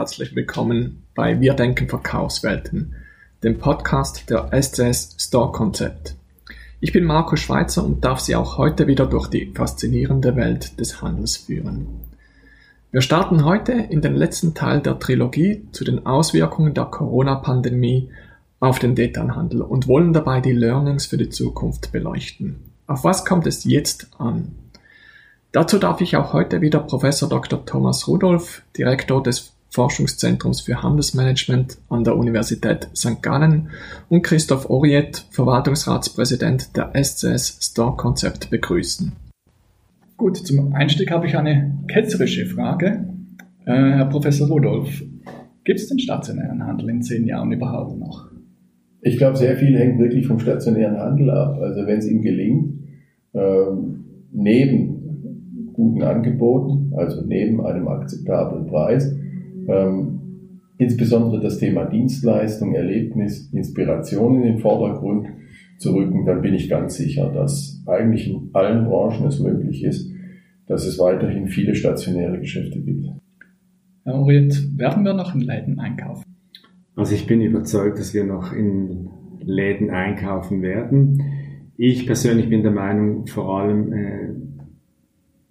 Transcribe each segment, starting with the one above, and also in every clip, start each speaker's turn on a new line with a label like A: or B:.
A: herzlich willkommen bei Wir denken Verkaufswelten, dem Podcast der SCS Store Konzept. Ich bin Marco Schweizer und darf Sie auch heute wieder durch die faszinierende Welt des Handels führen. Wir starten heute in den letzten Teil der Trilogie zu den Auswirkungen der Corona-Pandemie auf den Detailhandel und wollen dabei die Learnings für die Zukunft beleuchten. Auf was kommt es jetzt an? Dazu darf ich auch heute wieder Professor Dr. Thomas Rudolph, Direktor des Forschungszentrums für Handelsmanagement an der Universität St. Gallen und Christoph Oriet, Verwaltungsratspräsident der SCS Store Concept begrüßen.
B: Gut, zum Einstieg habe ich eine ketzerische Frage. Äh, Herr Professor Rudolph, gibt es den stationären Handel in zehn Jahren überhaupt noch?
C: Ich glaube, sehr viel hängt wirklich vom stationären Handel ab. Also wenn es ihm gelingt, ähm, neben guten Angeboten, also neben einem akzeptablen Preis, ähm, insbesondere das Thema Dienstleistung, Erlebnis, Inspiration in den Vordergrund zu rücken, dann bin ich ganz sicher, dass eigentlich in allen Branchen es möglich ist, dass es weiterhin viele stationäre Geschäfte gibt.
B: Herr Oriet, werden wir noch in Läden einkaufen?
D: Also ich bin überzeugt, dass wir noch in Läden einkaufen werden. Ich persönlich bin der Meinung, vor allem äh,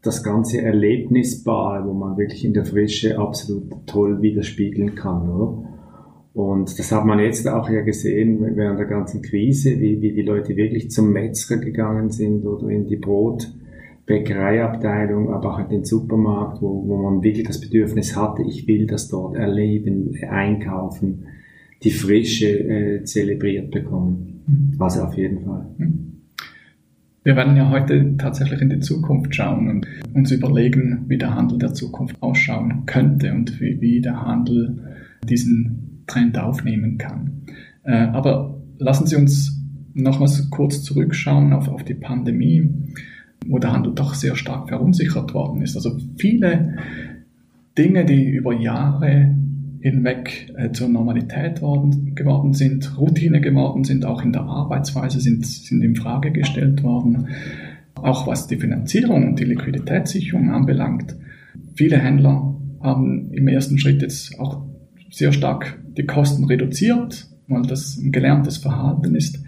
D: das ganze Erlebnisbar, wo man wirklich in der Frische absolut toll widerspiegeln kann, oder? Und das hat man jetzt auch ja gesehen während der ganzen Krise, wie, wie die Leute wirklich zum Metzger gegangen sind oder in die Brotbäckereiabteilung, aber auch in den Supermarkt, wo, wo man wirklich das Bedürfnis hatte, ich will das dort erleben, einkaufen die Frische äh, zelebriert bekommen. Mhm. Also auf jeden Fall.
B: Wir werden ja heute tatsächlich in die Zukunft schauen und uns überlegen, wie der Handel der Zukunft ausschauen könnte und wie, wie der Handel diesen Trend aufnehmen kann. Äh, aber lassen Sie uns nochmals kurz zurückschauen auf, auf die Pandemie, wo der Handel doch sehr stark verunsichert worden ist. Also viele Dinge, die über Jahre hinweg äh, zur Normalität worden, geworden sind, Routine geworden sind, auch in der Arbeitsweise sind, sind in Frage gestellt worden. Auch was die Finanzierung und die Liquiditätssicherung anbelangt. Viele Händler haben im ersten Schritt jetzt auch sehr stark die Kosten reduziert, weil das ein gelerntes Verhalten ist.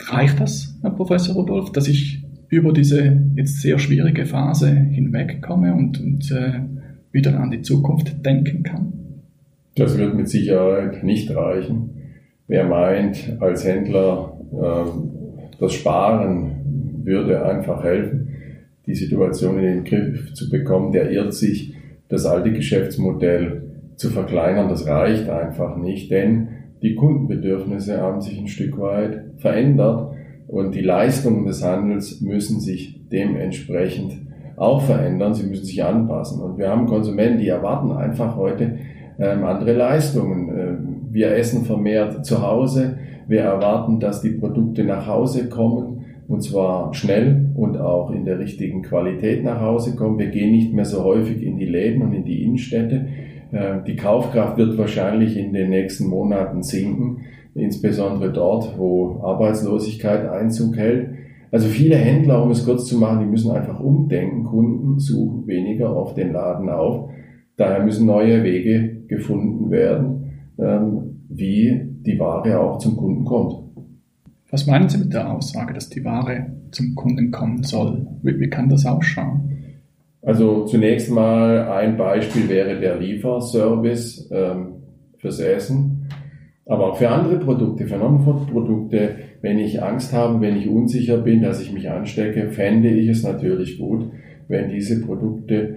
B: Reicht das, Herr Professor Rudolph, dass ich über diese jetzt sehr schwierige Phase hinwegkomme und, und äh, wieder an die Zukunft denken kann?
C: Das wird mit Sicherheit nicht reichen. Wer meint, als Händler äh, das Sparen würde einfach helfen, die Situation in den Griff zu bekommen, der irrt sich, das alte Geschäftsmodell zu verkleinern. Das reicht einfach nicht, denn die Kundenbedürfnisse haben sich ein Stück weit verändert und die Leistungen des Handels müssen sich dementsprechend auch verändern. Sie müssen sich anpassen. Und wir haben Konsumenten, die erwarten einfach heute ähm, andere Leistungen. Ähm, wir essen vermehrt zu Hause. Wir erwarten, dass die Produkte nach Hause kommen und zwar schnell und auch in der richtigen Qualität nach Hause kommen. Wir gehen nicht mehr so häufig in die Läden und in die Innenstädte. Ähm, die Kaufkraft wird wahrscheinlich in den nächsten Monaten sinken, insbesondere dort, wo Arbeitslosigkeit Einzug hält. Also viele Händler, um es kurz zu machen, die müssen einfach umdenken. Kunden suchen weniger auf den Laden auf. Daher müssen neue Wege gefunden werden, ähm, wie die Ware auch zum Kunden kommt.
B: Was meinen Sie mit der Aussage, dass die Ware zum Kunden kommen soll? Wie, wie kann das ausschauen?
C: Also zunächst mal ein Beispiel wäre der Lieferservice ähm, fürs Essen, aber auch für andere Produkte, für Non-Food-Produkte. Wenn ich Angst habe, wenn ich unsicher bin, dass ich mich anstecke, fände ich es natürlich gut, wenn diese Produkte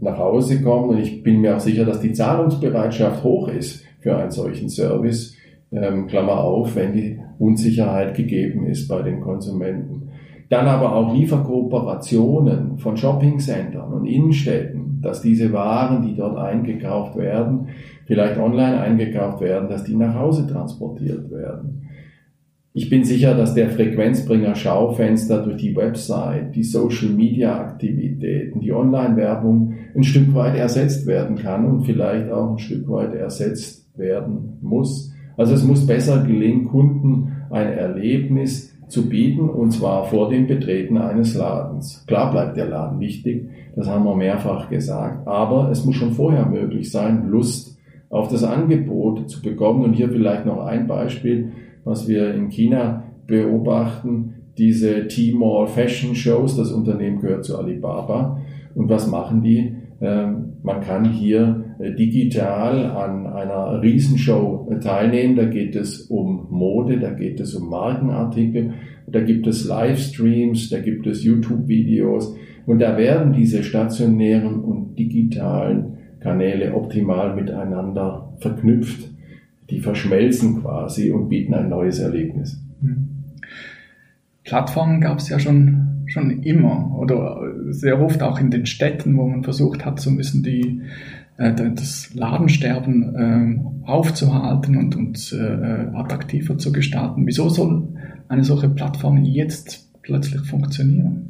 C: nach Hause kommen. Und ich bin mir auch sicher, dass die Zahlungsbereitschaft hoch ist für einen solchen Service. Ähm, Klammer auf, wenn die Unsicherheit gegeben ist bei den Konsumenten. Dann aber auch Lieferkooperationen von Shoppingcentern und Innenstädten, dass diese Waren, die dort eingekauft werden, vielleicht online eingekauft werden, dass die nach Hause transportiert werden. Ich bin sicher, dass der Frequenzbringer Schaufenster durch die Website, die Social Media Aktivitäten, die Online-Werbung ein Stück weit ersetzt werden kann und vielleicht auch ein Stück weit ersetzt werden muss. Also es muss besser gelingen, Kunden ein Erlebnis zu bieten, und zwar vor dem Betreten eines Ladens. Klar bleibt der Laden wichtig, das haben wir mehrfach gesagt, aber es muss schon vorher möglich sein, Lust auf das Angebot zu bekommen. Und hier vielleicht noch ein Beispiel, was wir in China beobachten, diese Tmall Fashion Shows, das Unternehmen gehört zu Alibaba. Und was machen die? Ähm, man kann hier äh, digital an einer Riesenshow teilnehmen. Da geht es um Mode, da geht es um Markenartikel, da gibt es Livestreams, da gibt es YouTube-Videos und da werden diese stationären und digitalen Kanäle optimal miteinander verknüpft. Die verschmelzen quasi und bieten ein neues Erlebnis. Mhm.
B: Plattformen gab es ja schon, schon immer oder sehr oft auch in den Städten, wo man versucht hat, so ein bisschen die, äh, das Ladensterben äh, aufzuhalten und, und äh, attraktiver zu gestalten. Wieso soll eine solche Plattform jetzt plötzlich funktionieren?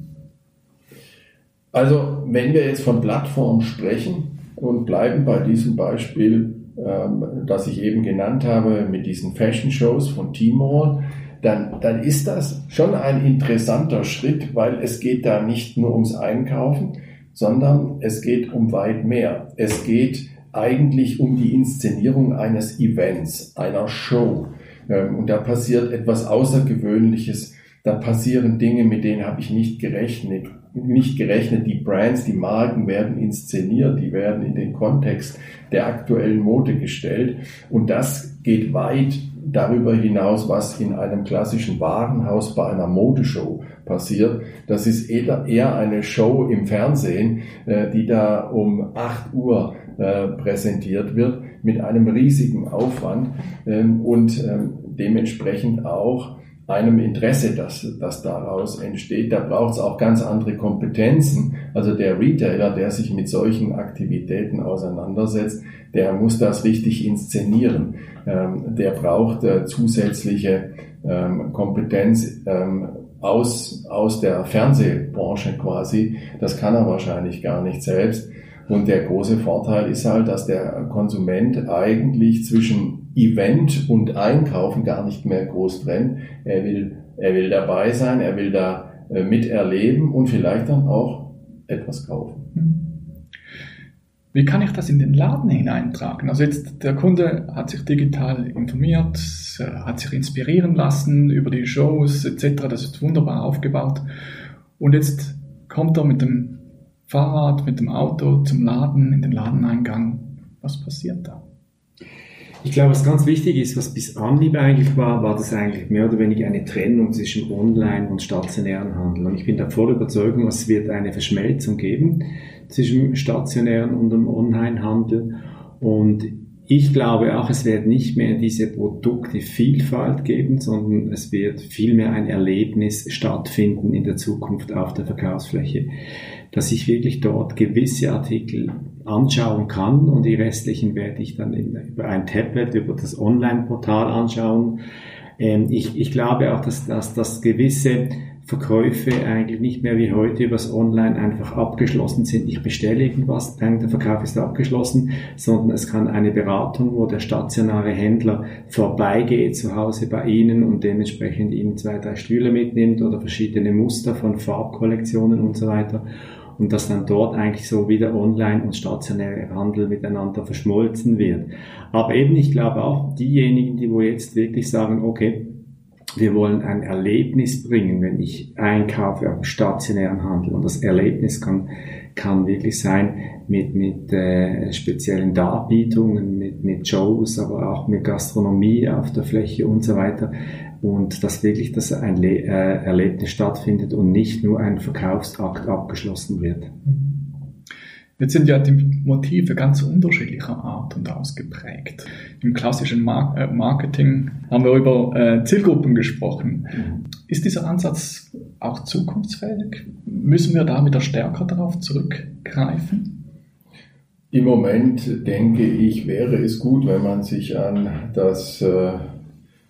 C: Also wenn wir jetzt von Plattformen sprechen und bleiben bei diesem Beispiel, ähm, das ich eben genannt habe, mit diesen Fashion Shows von Timor, dann, dann ist das schon ein interessanter Schritt, weil es geht da nicht nur ums Einkaufen, sondern es geht um weit mehr. Es geht eigentlich um die Inszenierung eines Events, einer Show. Ähm, und da passiert etwas Außergewöhnliches. Da passieren Dinge, mit denen habe ich nicht gerechnet. Nicht gerechnet. Die Brands, die Marken werden inszeniert, die werden in den Kontext der aktuellen Mode gestellt. Und das geht weit darüber hinaus, was in einem klassischen Warenhaus bei einer Modeshow passiert. Das ist eher eine Show im Fernsehen, äh, die da um 8 Uhr äh, präsentiert wird mit einem riesigen Aufwand ähm, und ähm, dementsprechend auch einem Interesse, das, das daraus entsteht. Da braucht es auch ganz andere Kompetenzen. Also der Retailer, der sich mit solchen Aktivitäten auseinandersetzt, der muss das richtig inszenieren. Ähm, der braucht äh, zusätzliche ähm, Kompetenz ähm, aus, aus der Fernsehbranche quasi. Das kann er wahrscheinlich gar nicht selbst. Und der große Vorteil ist halt, dass der Konsument eigentlich zwischen Event und Einkaufen gar nicht mehr groß trennt. Er will, er will dabei sein, er will da äh, miterleben und vielleicht dann auch etwas kaufen. Mhm.
B: Wie kann ich das in den Laden hineintragen? Also jetzt der Kunde hat sich digital informiert, hat sich inspirieren lassen über die Shows etc. Das ist wunderbar aufgebaut. Und jetzt kommt er mit dem Fahrrad, mit dem Auto zum Laden, in den Ladeneingang. Was passiert da?
D: Ich glaube, was ganz wichtig ist, was bis Anlieb eigentlich war, war das eigentlich mehr oder weniger eine Trennung zwischen Online- und stationären Handel. Und ich bin da voll Überzeugung, es wird eine Verschmelzung geben zwischen stationären und dem Online-Handel. Und ich glaube auch, es wird nicht mehr diese Produktevielfalt geben, sondern es wird vielmehr ein Erlebnis stattfinden in der Zukunft auf der Verkaufsfläche, dass ich wirklich dort gewisse Artikel anschauen kann und die restlichen werde ich dann über ein Tablet, über das Online-Portal anschauen. Ähm, ich, ich glaube auch, dass, dass, dass gewisse Verkäufe eigentlich nicht mehr wie heute übers Online einfach abgeschlossen sind. Ich bestelle irgendwas, denke, der Verkauf ist abgeschlossen, sondern es kann eine Beratung, wo der stationäre Händler vorbeigeht zu Hause bei Ihnen und dementsprechend Ihnen zwei, drei Stühle mitnimmt oder verschiedene Muster von Farbkollektionen und so weiter und dass dann dort eigentlich so wieder online und stationäre Handel miteinander verschmolzen wird. Aber eben, ich glaube auch diejenigen, die wo jetzt wirklich sagen, okay, wir wollen ein Erlebnis bringen, wenn ich einkaufe am stationären Handel. Und das Erlebnis kann, kann wirklich sein mit, mit äh, speziellen Darbietungen, mit, mit Shows, aber auch mit Gastronomie auf der Fläche und so weiter. Und dass wirklich das ein Le äh, Erlebnis stattfindet und nicht nur ein Verkaufsakt abgeschlossen wird. Mhm.
B: Jetzt sind ja die Motive ganz unterschiedlicher Art und ausgeprägt. Im klassischen äh, Marketing haben wir über äh, Zielgruppen gesprochen. Mhm. Ist dieser Ansatz auch zukunftsfähig? Müssen wir da wieder stärker darauf zurückgreifen?
C: Im Moment denke ich, wäre es gut, wenn man sich an das äh,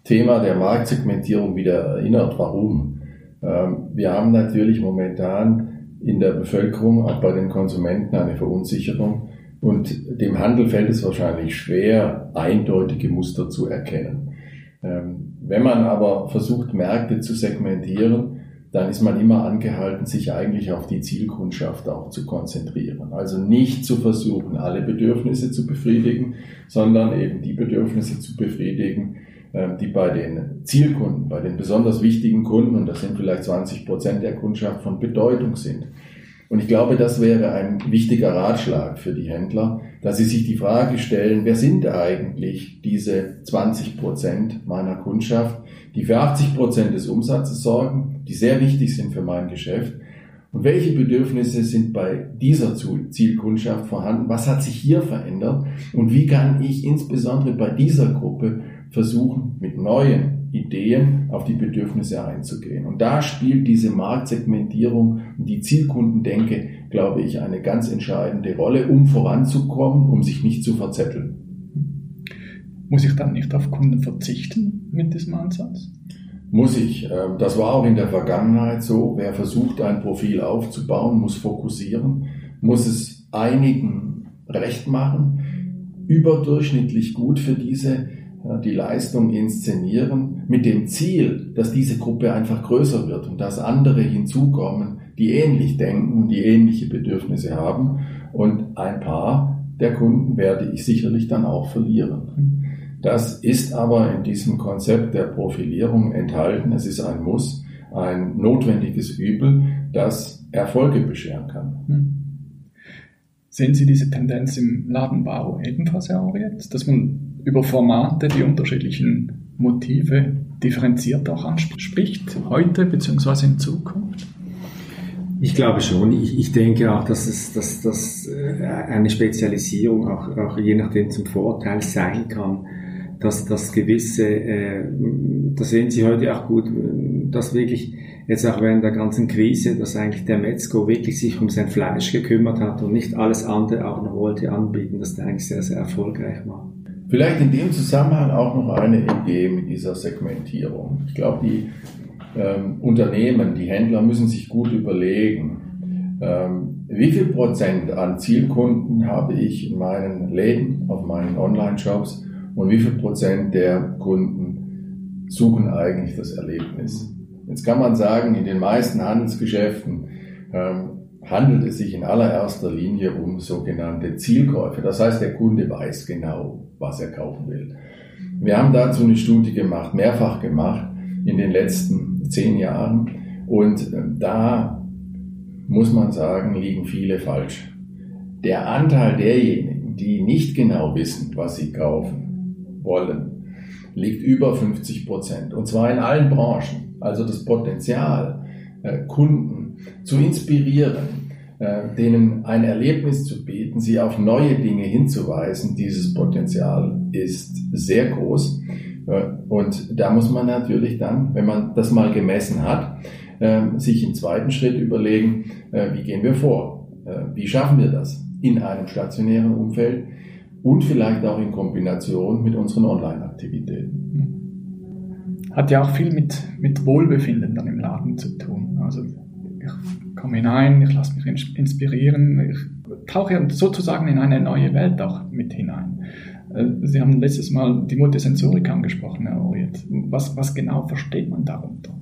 C: Thema der Marktsegmentierung wieder erinnert. Warum? Ähm, wir haben natürlich momentan in der Bevölkerung, auch bei den Konsumenten eine Verunsicherung. Und dem Handel fällt es wahrscheinlich schwer, eindeutige Muster zu erkennen. Ähm, Wenn man aber versucht, Märkte zu segmentieren, dann ist man immer angehalten, sich eigentlich auf die Zielkundschaft auch zu konzentrieren. Also nicht zu versuchen, alle Bedürfnisse zu befriedigen, sondern eben die Bedürfnisse zu befriedigen, die bei den Zielkunden, bei den besonders wichtigen Kunden, und das sind vielleicht 20 Prozent der Kundschaft, von Bedeutung sind. Und ich glaube, das wäre ein wichtiger Ratschlag für die Händler, dass sie sich die Frage stellen, wer sind eigentlich diese 20 Prozent meiner Kundschaft, die für 80 Prozent des Umsatzes sorgen, die sehr wichtig sind für mein Geschäft. Und welche Bedürfnisse sind bei dieser Zielkundschaft vorhanden? Was hat sich hier verändert? Und wie kann ich insbesondere bei dieser Gruppe versuchen, mit neuen Ideen auf die Bedürfnisse einzugehen. Und da spielt diese Marktsegmentierung und die Zielkundendenke, glaube ich, eine ganz entscheidende Rolle, um voranzukommen, um sich nicht zu verzetteln.
B: Muss ich dann nicht auf Kunden verzichten mit diesem Ansatz?
C: Muss ich. Ähm, das war auch in der Vergangenheit so. Wer versucht, ein Profil aufzubauen, muss fokussieren, muss es einigen recht machen, überdurchschnittlich gut für diese die Leistung inszenieren mit dem Ziel, dass diese Gruppe einfach größer wird und dass andere hinzukommen, die ähnlich denken die ähnliche Bedürfnisse haben. Und ein paar der Kunden werde ich sicherlich dann auch verlieren. Das ist aber in diesem Konzept der Profilierung enthalten. Es ist ein Muss, ein notwendiges Übel, das Erfolge bescheren kann.
B: Sehen Sie diese Tendenz im Ladenbau ebenfalls, Herr Auriet, dass man über Formate die unterschiedlichen Motive differenziert auch anspricht, heute bzw. in Zukunft?
D: Ich glaube schon. Ich, ich denke auch, dass es dass, dass äh, eine Spezialisierung auch, auch je nachdem zum Vorteil sein kann, dass das gewisse, äh, das sehen Sie heute auch gut, dass wirklich jetzt auch während der ganzen Krise, dass eigentlich der Metzger wirklich sich um sein Fleisch gekümmert hat und nicht alles andere auch noch wollte anbieten, dass der eigentlich sehr, sehr erfolgreich war.
C: Vielleicht in dem Zusammenhang auch noch eine Idee mit dieser Segmentierung. Ich glaube, die ähm, Unternehmen, die Händler müssen sich gut überlegen, ähm, wie viel Prozent an Zielkunden habe ich in meinen Läden, auf meinen Online-Shops und wie viel Prozent der Kunden suchen eigentlich das Erlebnis. Jetzt kann man sagen, in den meisten Handelsgeschäften ähm, handelt es sich in allererster Linie um sogenannte Zielkäufe. Das heißt, der Kunde weiß genau, was er kaufen will. Wir haben dazu eine Studie gemacht, mehrfach gemacht in den letzten zehn Jahren. Und äh, da muss man sagen, liegen viele falsch. Der Anteil derjenigen, die nicht genau wissen, was sie kaufen wollen, liegt über 50 Prozent. Und zwar in allen Branchen. Also das Potenzial, äh, Kunden zu inspirieren, denen ein Erlebnis zu bieten, sie auf neue Dinge hinzuweisen, dieses Potenzial ist sehr groß. Äh, und da muss man natürlich dann, wenn man das mal gemessen hat, ähm, sich im zweiten Schritt überlegen, äh, wie gehen wir vor? Wie schaffen wir das in einem stationären Umfeld und vielleicht auch in Kombination mit unseren Online-Aktivitäten?
B: Hat ja auch viel mit, mit Wohlbefinden dann im Laden zu tun. Also komme hinein, ich lasse mich inspirieren, ich tauche sozusagen in eine neue Welt auch mit hinein. Äh, Sie haben letztes Mal die Multisensorik angesprochen, Herr Oriet. Was, was genau versteht man darunter?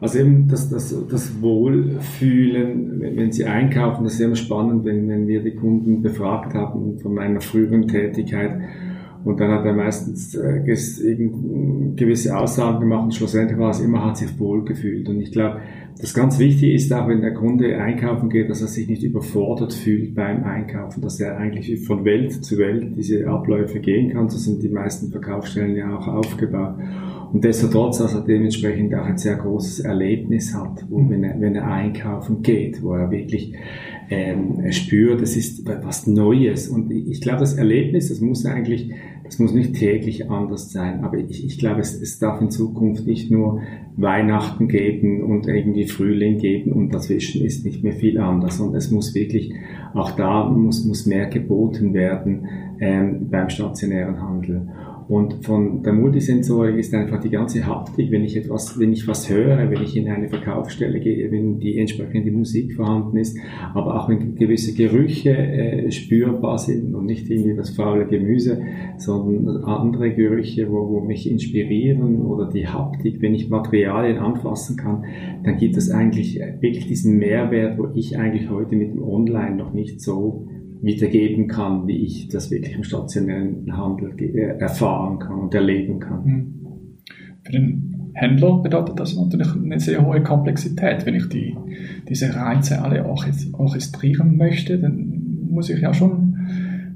D: Also eben das, das, das Wohlfühlen, wenn Sie einkaufen, das ist immer spannend, wenn, wenn wir die Kunden befragt haben von meiner früheren Tätigkeit. Und dann hat er meistens äh, gewisse Aussagen gemacht und schlussendlich war es immer, hat sich wohlgefühlt. Und ich glaube, das ganz wichtig ist auch, wenn der Kunde einkaufen geht, dass er sich nicht überfordert fühlt beim Einkaufen, dass er eigentlich von Welt zu Welt diese Abläufe gehen kann. So sind die meisten Verkaufsstellen ja auch aufgebaut. Und destotrotz, dass er dementsprechend auch ein sehr großes Erlebnis hat, wo, wenn, er, wenn er einkaufen geht, wo er wirklich ähm, spürt, es ist was Neues. Und ich glaube, das Erlebnis, das muss eigentlich es muss nicht täglich anders sein, aber ich, ich glaube, es, es darf in Zukunft nicht nur Weihnachten geben und irgendwie Frühling geben und dazwischen ist nicht mehr viel anders, sondern es muss wirklich, auch da muss, muss mehr geboten werden ähm, beim stationären Handel. Und von der Multisensorik ist einfach die ganze Haptik, wenn ich etwas, wenn ich was höre, wenn ich in eine Verkaufsstelle gehe, wenn die entsprechende Musik vorhanden ist, aber auch wenn gewisse Gerüche äh, spürbar sind und nicht irgendwie das faule Gemüse, sondern andere Gerüche, wo, wo mich inspirieren oder die Haptik, wenn ich Materialien anfassen kann, dann gibt es eigentlich wirklich diesen Mehrwert, wo ich eigentlich heute mit dem Online noch nicht so wiedergeben kann, wie ich das wirklich im stationären Handel äh, erfahren kann und erleben kann. Hm.
B: Für den Händler bedeutet das natürlich eine sehr hohe Komplexität. Wenn ich die, diese Reize alle orchestrieren möchte, dann muss ich ja schon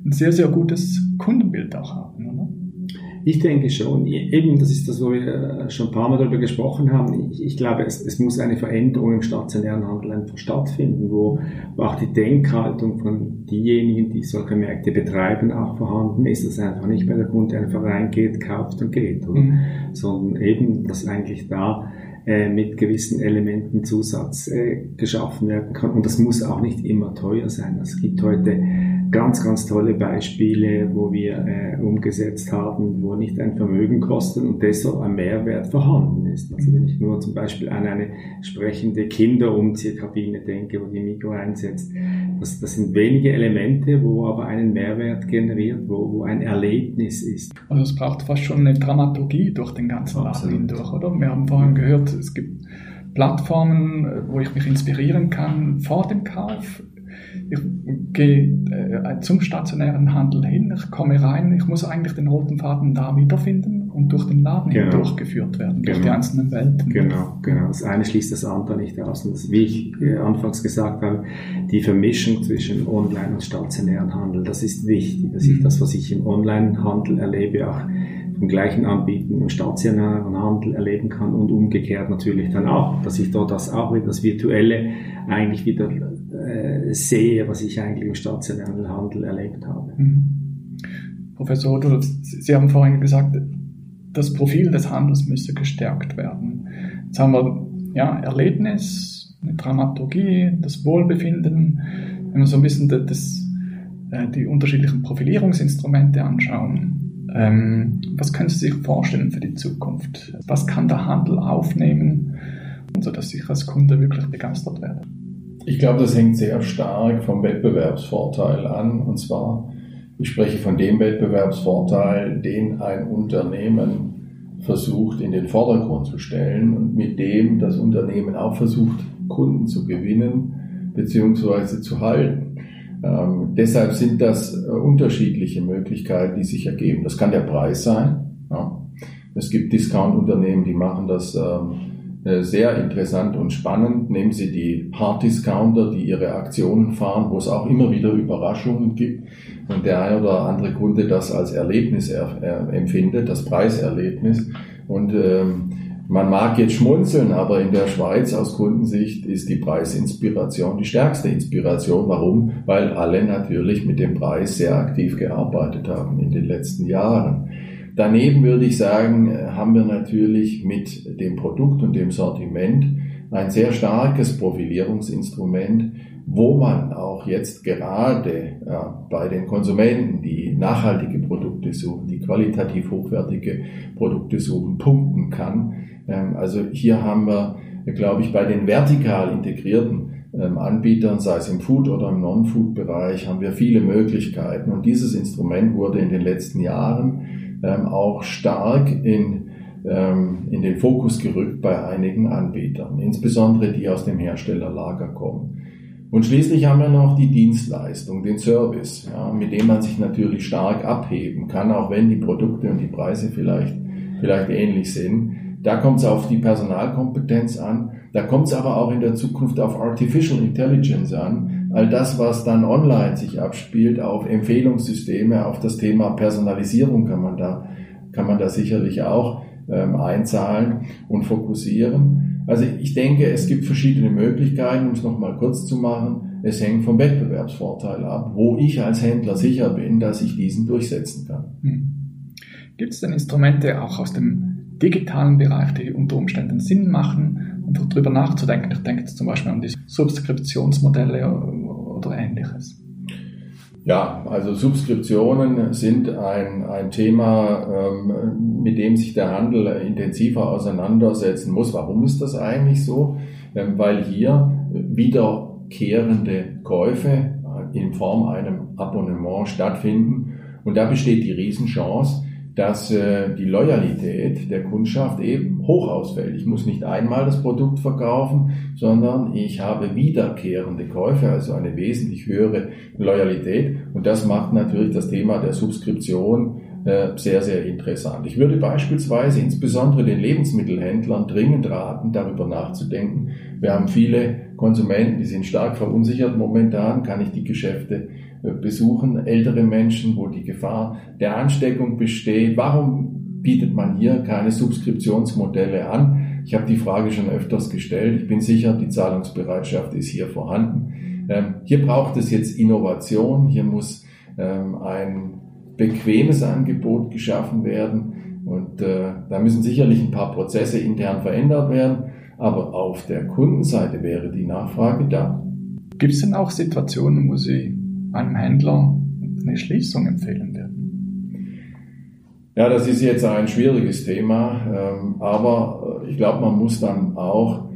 B: ein sehr, sehr gutes Kundenbild auch haben, oder?
D: Ich denke schon. Eben, das ist das, wo wir äh, schon ein paar Mal darüber gesprochen haben. Ich, ich glaube, es, es, muss eine Veränderung im stationären Handel einfach stattfinden, wo, wo auch die Denkhaltung von diejenigen, die solche Märkte betreiben, auch vorhanden ist, dass einfach nicht mehr der Kunde einfach reingeht, kauft und geht, mhm. sondern eben, dass eigentlich da äh, mit gewissen Elementen Zusatz äh, geschaffen werden kann. Und das muss auch nicht immer teuer sein. Es gibt heute ganz, ganz tolle Beispiele, wo wir äh, umgesetzt haben, wo nicht ein Vermögen kostet und deshalb ein Mehrwert vorhanden ist. Also wenn ich nur zum Beispiel an eine sprechende Kinderumziehkabine denke, wo die Mikro einsetzt, das, das sind wenige Elemente, wo aber einen Mehrwert generiert, wo, wo ein Erlebnis ist.
B: Also es braucht fast schon eine Dramaturgie durch den ganzen Laden hindurch, oder? Wir haben vorhin gehört, es gibt Plattformen, wo ich mich inspirieren kann vor dem Kauf, ich gehe äh, zum stationären Handel hin, ich komme rein, ich muss eigentlich den roten Faden da wiederfinden und durch den Laden genau. durchgeführt werden, durch die genau. einzelnen Welten.
D: Genau, genau. Das eine schließt das andere nicht aus. Und das, wie ich äh, anfangs gesagt habe, die Vermischung zwischen Online- und stationären Handel, das ist wichtig, dass ich mhm. das, was ich im Online-Handel erlebe, auch vom gleichen Anbieten im stationären Handel erleben kann und umgekehrt natürlich dann auch, dass ich dort das auch wieder das Virtuelle eigentlich wieder äh, sehe, was ich eigentlich im stationären Handel erlebt habe.
B: Mhm. Professor Odol, Sie haben vorhin gesagt, das Profil des Handels müsse gestärkt werden. Jetzt haben wir ja, Erlebnis, eine Dramaturgie, das Wohlbefinden. Wenn wir so ein bisschen das, das, äh, die unterschiedlichen Profilierungsinstrumente anschauen, ähm, was können Sie sich vorstellen für die Zukunft? Was kann der Handel aufnehmen, sodass ich als Kunde wirklich begeistert werde?
C: Ich glaube, das hängt sehr stark vom Wettbewerbsvorteil an. Und zwar, ich spreche von dem Wettbewerbsvorteil, den ein Unternehmen versucht in den Vordergrund zu stellen und mit dem das Unternehmen auch versucht, Kunden zu gewinnen bzw. zu halten. Ähm, deshalb sind das äh, unterschiedliche Möglichkeiten, die sich ergeben. Das kann der Preis sein. Ja. Es gibt Discount-Unternehmen, die machen das ähm, äh, sehr interessant und spannend. Nehmen Sie die Hard Discounter, die ihre Aktionen fahren, wo es auch immer wieder Überraschungen gibt und der ein oder andere Kunde das als Erlebnis er, er empfindet, das Preiserlebnis. Und ähm, man mag jetzt schmunzeln, aber in der Schweiz aus Kundensicht ist die Preisinspiration die stärkste Inspiration. Warum? Weil alle natürlich mit dem Preis sehr aktiv gearbeitet haben in den letzten Jahren. Daneben würde ich sagen, äh, haben wir natürlich mit dem Produkt und dem Sortiment ein sehr starkes Profilierungsinstrument, wo man auch jetzt gerade ja, bei den Konsumenten, die nachhaltige Produkte suchen, die qualitativ hochwertige Produkte suchen, punkten kann. Ähm, also hier haben wir, glaube ich, bei den vertikal integrierten ähm, Anbietern, sei es im Food- oder im Non-Food-Bereich, haben wir viele Möglichkeiten. Und dieses Instrument wurde in den letzten Jahren auch stark in, ähm, in den Fokus gerückt bei einigen Anbietern, insbesondere die aus dem Herstellerlager kommen. Und schließlich haben wir noch die Dienstleistung, den Service, ja, mit dem man sich natürlich stark abheben kann, auch wenn die Produkte und die Preise vielleicht, vielleicht ähnlich sind. Da kommt es auf die Personalkompetenz an, da kommt es aber auch in der Zukunft auf Artificial Intelligence an, all das, was dann online sich abspielt, auf Empfehlungssysteme, auf das Thema Personalisierung kann man da, kann man da sicherlich auch ähm, einzahlen und fokussieren. Also ich denke, es gibt verschiedene Möglichkeiten, um es nochmal kurz zu machen. Es hängt vom Wettbewerbsvorteil ab, wo ich als Händler sicher bin, dass ich diesen durchsetzen kann. Hm.
B: Gibt es denn Instrumente auch aus dem digitalen Bereich, die unter Umständen Sinn machen, einfach darüber nachzudenken. Ich denke jetzt zum Beispiel an die Subskriptionsmodelle oder ähnliches.
C: Ja, also Subskriptionen sind ein, ein Thema, ähm, mit dem sich der Handel intensiver auseinandersetzen muss. Warum ist das eigentlich so? Ähm, weil hier wiederkehrende Käufe in Form einem Abonnement stattfinden. Und da besteht die Riesenchance, dass äh, die Loyalität der Kundschaft eben hoch ausfällt. Ich muss nicht einmal das Produkt verkaufen, sondern ich habe wiederkehrende Käufe, also eine wesentlich höhere Loyalität. Und das macht natürlich das Thema der Subskription äh, sehr, sehr interessant. Ich würde beispielsweise insbesondere den Lebensmittelhändlern dringend raten, darüber nachzudenken. Wir haben viele Konsumenten, die sind stark verunsichert momentan. Kann ich die Geschäfte äh, besuchen ältere Menschen, wo die Gefahr der Ansteckung besteht. Warum bietet man hier keine Subskriptionsmodelle an? Ich habe die Frage schon öfters gestellt. Ich bin sicher, die Zahlungsbereitschaft ist hier vorhanden. Ähm, hier braucht es jetzt Innovation. Hier muss ähm, ein bequemes Angebot geschaffen werden. Und äh, da müssen sicherlich ein paar Prozesse intern verändert werden. Aber auf der Kundenseite wäre die Nachfrage da.
B: Gibt es denn auch Situationen, wo Sie einem Händler eine Schließung empfehlen werden?
C: Ja, das ist jetzt ein schwieriges Thema, ähm, aber ich glaube, man muss dann auch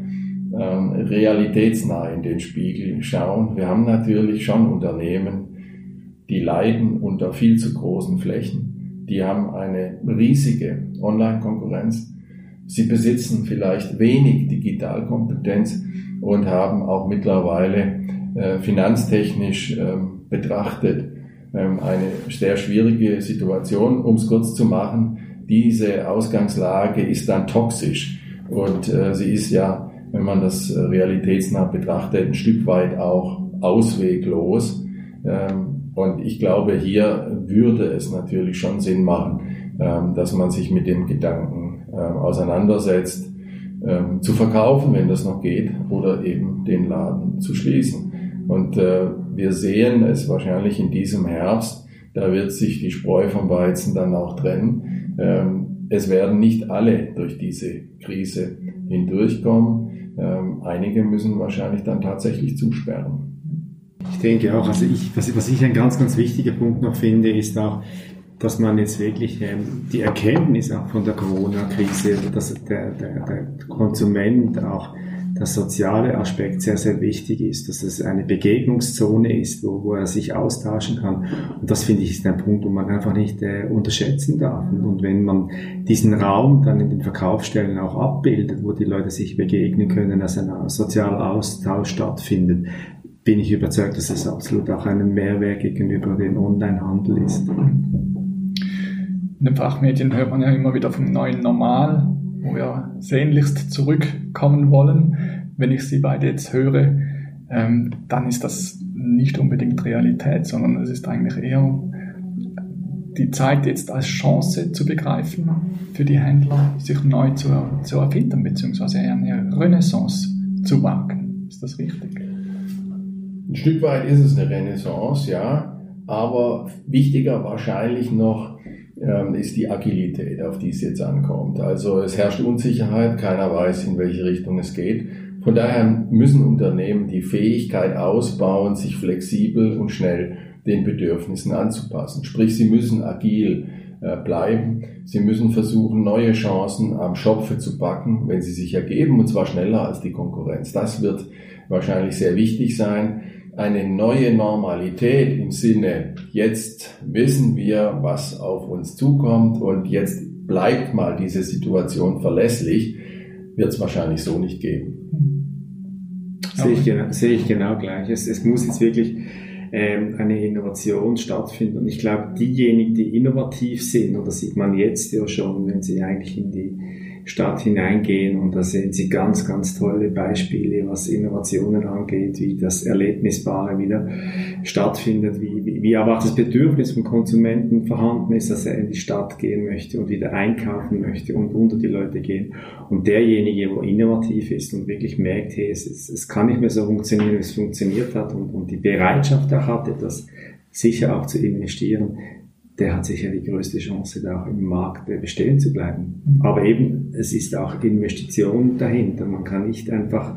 C: ähm, realitätsnah in den Spiegel schauen. Wir haben natürlich schon Unternehmen, die leiden unter viel zu großen Flächen. Die haben eine riesige Online-Konkurrenz. Sie besitzen vielleicht wenig Digitalkompetenz und haben auch mittlerweile äh, finanztechnisch ähm, betrachtet ähm, eine sehr schwierige Situation. Um es kurz zu machen, diese Ausgangslage ist dann toxisch und äh, sie ist ja, wenn man das realitätsnah betrachtet, ein Stück weit auch ausweglos. Ähm, und ich glaube, hier würde es natürlich schon Sinn machen, ähm, dass man sich mit dem Gedanken auseinandersetzt, zu verkaufen, wenn das noch geht, oder eben den Laden zu schließen. Und äh, wir sehen es wahrscheinlich in diesem Herbst, da wird sich die Spreu vom Weizen dann auch trennen. Ähm, es werden nicht alle durch diese Krise hindurchkommen. Ähm, einige müssen wahrscheinlich dann tatsächlich zusperren.
D: Ich denke auch, also ich, was, was ich ein ganz, ganz wichtiger Punkt noch finde, ist auch, dass man jetzt wirklich ähm, die Erkenntnis auch von der Corona-Krise, dass der, der, der Konsument auch der soziale Aspekt sehr, sehr wichtig ist, dass es eine Begegnungszone ist, wo, wo er sich austauschen kann. Und das finde ich ist ein Punkt, wo man einfach nicht äh, unterschätzen darf. Und, und wenn man diesen Raum dann in den Verkaufsstellen auch abbildet, wo die Leute sich begegnen können, dass ein sozialer Austausch stattfindet, bin ich überzeugt, dass es absolut auch einen Mehrwert gegenüber dem Onlinehandel ist. In
B: den Fachmedien hört man ja immer wieder vom neuen Normal wo wir sehnlichst zurückkommen wollen. Wenn ich sie beide jetzt höre, ähm, dann ist das nicht unbedingt Realität, sondern es ist eigentlich eher die Zeit jetzt als Chance zu begreifen für die Händler, sich neu zu, zu erfinden, beziehungsweise eine Renaissance zu wagen. Ist das richtig?
C: Ein Stück weit ist es eine Renaissance, ja, aber wichtiger wahrscheinlich noch ist die Agilität, auf die es jetzt ankommt. Also es herrscht Unsicherheit, keiner weiß, in welche Richtung es geht. Von daher müssen Unternehmen die Fähigkeit ausbauen, sich flexibel und schnell den Bedürfnissen anzupassen. Sprich, sie müssen agil äh, bleiben. Sie müssen versuchen, neue Chancen am Schopfe zu backen, wenn sie sich ergeben, und zwar schneller als die Konkurrenz. Das wird wahrscheinlich sehr wichtig sein eine neue Normalität im Sinne, jetzt wissen wir, was auf uns zukommt und jetzt bleibt mal diese Situation verlässlich, wird es wahrscheinlich so nicht geben.
D: Sehe ich, genau, sehe ich genau gleich. Es, es muss jetzt wirklich ähm, eine Innovation stattfinden. Und ich glaube, diejenigen, die innovativ sind, oder sieht man jetzt ja schon, wenn sie eigentlich in die Stadt hineingehen und da sehen Sie ganz, ganz tolle Beispiele, was Innovationen angeht, wie das Erlebnisbare wieder stattfindet, wie, wie, wie aber auch das Bedürfnis vom Konsumenten vorhanden ist, dass er in die Stadt gehen möchte und wieder einkaufen möchte und unter die Leute gehen. Und derjenige, wo innovativ ist und wirklich merkt, hey, es, es, es kann nicht mehr so funktionieren, wie es funktioniert hat und, und die Bereitschaft auch hat, etwas sicher auch zu investieren, der hat sicher die größte Chance, da auch im Markt bestehen zu bleiben. Mhm. Aber eben, es ist auch Investition dahinter. Man kann nicht einfach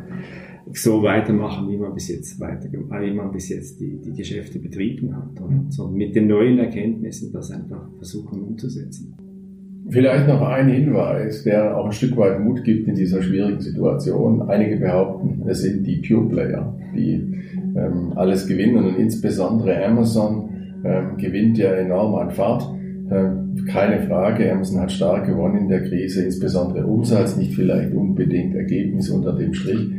D: so weitermachen, wie man bis jetzt weiter, wie man bis jetzt die, die Geschäfte betrieben hat, und, sondern mit den neuen Erkenntnissen das einfach versuchen umzusetzen.
C: Vielleicht noch ein Hinweis, der auch ein Stück weit Mut gibt in dieser schwierigen Situation. Einige behaupten, es sind die Pure Player, die ähm, alles gewinnen und insbesondere Amazon ähm, gewinnt ja enorm an Fahrt. Ähm, keine Frage, Amazon hat stark gewonnen in der Krise, insbesondere Umsatz, nicht vielleicht unbedingt Ergebnis unter dem Strich.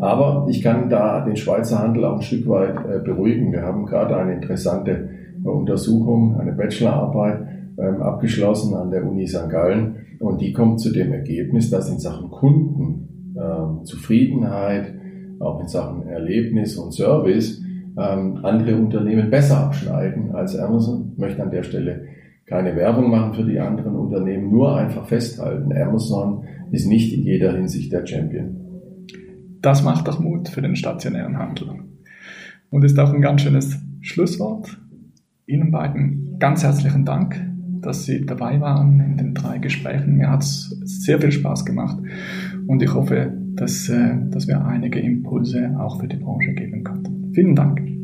C: Aber ich kann da den Schweizer Handel auch ein Stück weit äh, beruhigen. Wir haben gerade eine interessante Untersuchung, eine Bachelorarbeit ähm, abgeschlossen an der Uni St. Gallen und die kommt zu dem Ergebnis, dass in Sachen Kundenzufriedenheit, auch in Sachen Erlebnis und Service ähm, andere Unternehmen besser abschneiden als Amazon. Ich möchte an der Stelle keine Werbung machen für die anderen Unternehmen, nur einfach festhalten, Amazon ist nicht in jeder Hinsicht der Champion.
B: Das macht doch Mut für den stationären Handel. Und ist auch ein ganz schönes Schlusswort. Ihnen beiden ganz herzlichen Dank, dass Sie dabei waren in den drei Gesprächen. Mir hat es sehr viel Spaß gemacht und ich hoffe, dass, äh, dass wir einige Impulse auch für die Branche geben konnten. Vielen Dank.